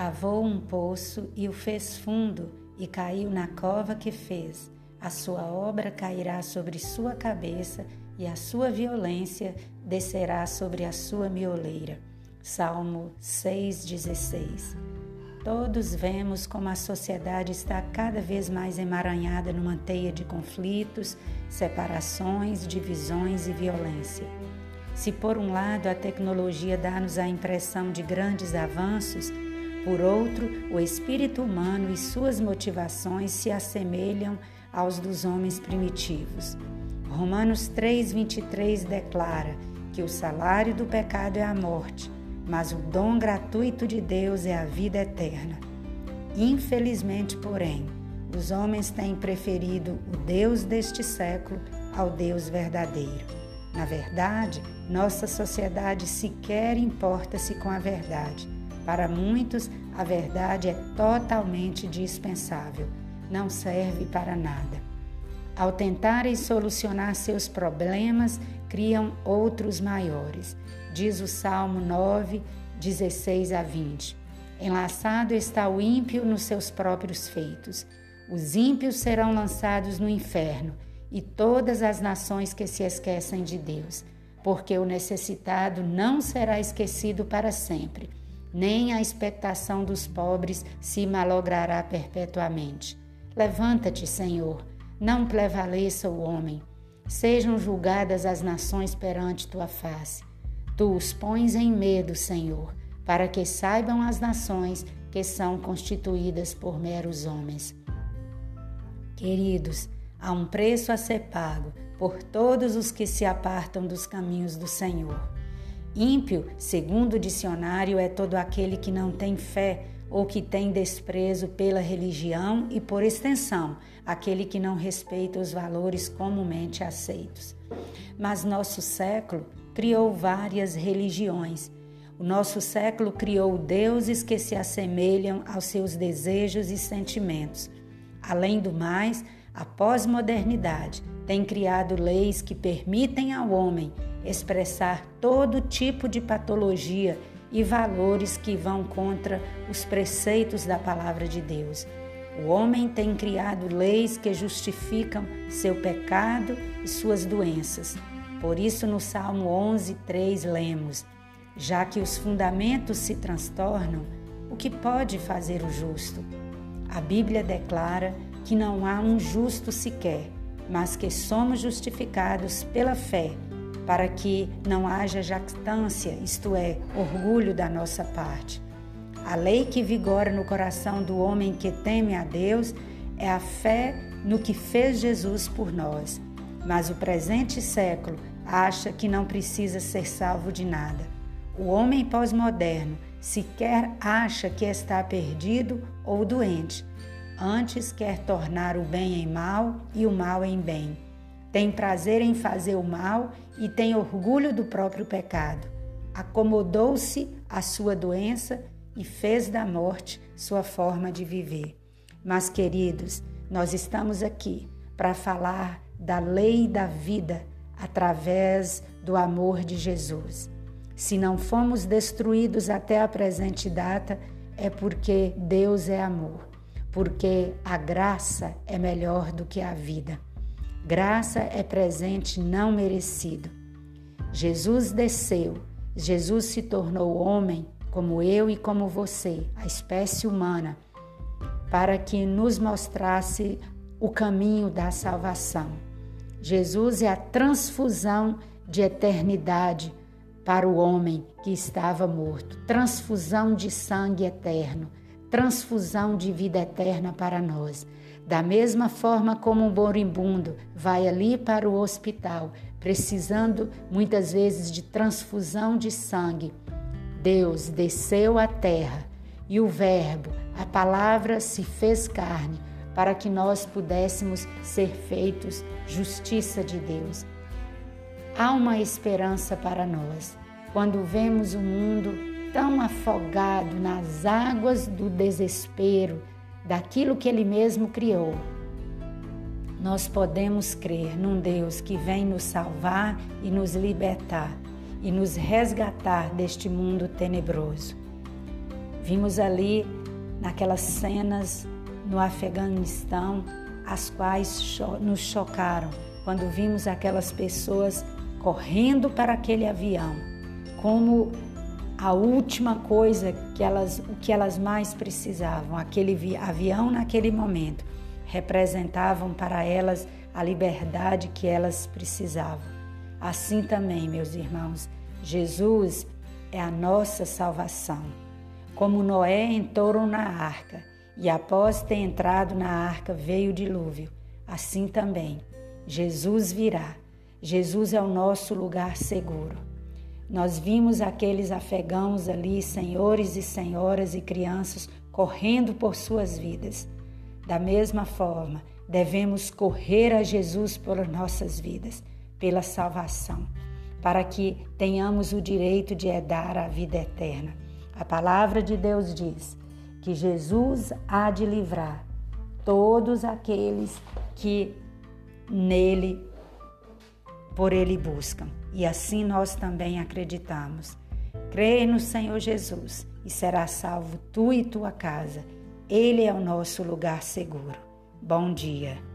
Cavou um poço e o fez fundo, e caiu na cova que fez. A sua obra cairá sobre sua cabeça, e a sua violência descerá sobre a sua mioleira. Salmo 6,16 Todos vemos como a sociedade está cada vez mais emaranhada numa teia de conflitos, separações, divisões e violência. Se, por um lado, a tecnologia dá-nos a impressão de grandes avanços, por outro, o espírito humano e suas motivações se assemelham aos dos homens primitivos. Romanos 3,23 declara que o salário do pecado é a morte, mas o dom gratuito de Deus é a vida eterna. Infelizmente, porém, os homens têm preferido o Deus deste século ao Deus verdadeiro. Na verdade, nossa sociedade sequer importa-se com a verdade para muitos, a verdade é totalmente dispensável, não serve para nada. Ao tentarem solucionar seus problemas, criam outros maiores. Diz o Salmo 9, 16 a 20. Enlaçado está o ímpio nos seus próprios feitos. Os ímpios serão lançados no inferno, e todas as nações que se esquecem de Deus, porque o necessitado não será esquecido para sempre nem a expectação dos pobres se malogrará perpetuamente. Levanta-te, Senhor, não prevaleça o homem. Sejam julgadas as nações perante tua face. Tu os pões em medo, Senhor, para que saibam as nações que são constituídas por meros homens. Queridos, há um preço a ser pago por todos os que se apartam dos caminhos do Senhor. Ímpio, segundo o dicionário, é todo aquele que não tem fé ou que tem desprezo pela religião e, por extensão, aquele que não respeita os valores comumente aceitos. Mas nosso século criou várias religiões. O nosso século criou deuses que se assemelham aos seus desejos e sentimentos. Além do mais, a pós-modernidade tem criado leis que permitem ao homem expressar todo tipo de patologia e valores que vão contra os preceitos da palavra de Deus. O homem tem criado leis que justificam seu pecado e suas doenças. Por isso, no Salmo 11, 3, lemos: Já que os fundamentos se transtornam, o que pode fazer o justo? A Bíblia declara que não há um justo sequer, mas que somos justificados pela fé para que não haja jactância, isto é, orgulho da nossa parte. A lei que vigora no coração do homem que teme a Deus é a fé no que fez Jesus por nós. Mas o presente século acha que não precisa ser salvo de nada. O homem pós-moderno sequer acha que está perdido ou doente. Antes quer tornar o bem em mal e o mal em bem tem prazer em fazer o mal e tem orgulho do próprio pecado. Acomodou-se à sua doença e fez da morte sua forma de viver. Mas, queridos, nós estamos aqui para falar da lei da vida através do amor de Jesus. Se não fomos destruídos até a presente data, é porque Deus é amor, porque a graça é melhor do que a vida. Graça é presente não merecido. Jesus desceu, Jesus se tornou homem, como eu e como você, a espécie humana, para que nos mostrasse o caminho da salvação. Jesus é a transfusão de eternidade para o homem que estava morto, transfusão de sangue eterno, transfusão de vida eterna para nós. Da mesma forma como um moribundo vai ali para o hospital, precisando muitas vezes de transfusão de sangue, Deus desceu à terra e o Verbo, a palavra, se fez carne para que nós pudéssemos ser feitos justiça de Deus. Há uma esperança para nós quando vemos o mundo tão afogado nas águas do desespero, daquilo que Ele mesmo criou, nós podemos crer num Deus que vem nos salvar e nos libertar e nos resgatar deste mundo tenebroso. Vimos ali naquelas cenas no Afeganistão, as quais nos chocaram quando vimos aquelas pessoas correndo para aquele avião, como a última coisa que elas, o que elas mais precisavam, aquele avião naquele momento, representavam para elas a liberdade que elas precisavam. Assim também, meus irmãos, Jesus é a nossa salvação. Como Noé entrou na arca e após ter entrado na arca veio o dilúvio, assim também Jesus virá. Jesus é o nosso lugar seguro. Nós vimos aqueles afegãos ali, senhores e senhoras e crianças, correndo por suas vidas. Da mesma forma, devemos correr a Jesus por nossas vidas, pela salvação, para que tenhamos o direito de herdar a vida eterna. A palavra de Deus diz que Jesus há de livrar todos aqueles que nele por ele buscam. E assim nós também acreditamos. Crê no Senhor Jesus e será salvo tu e tua casa. Ele é o nosso lugar seguro. Bom dia.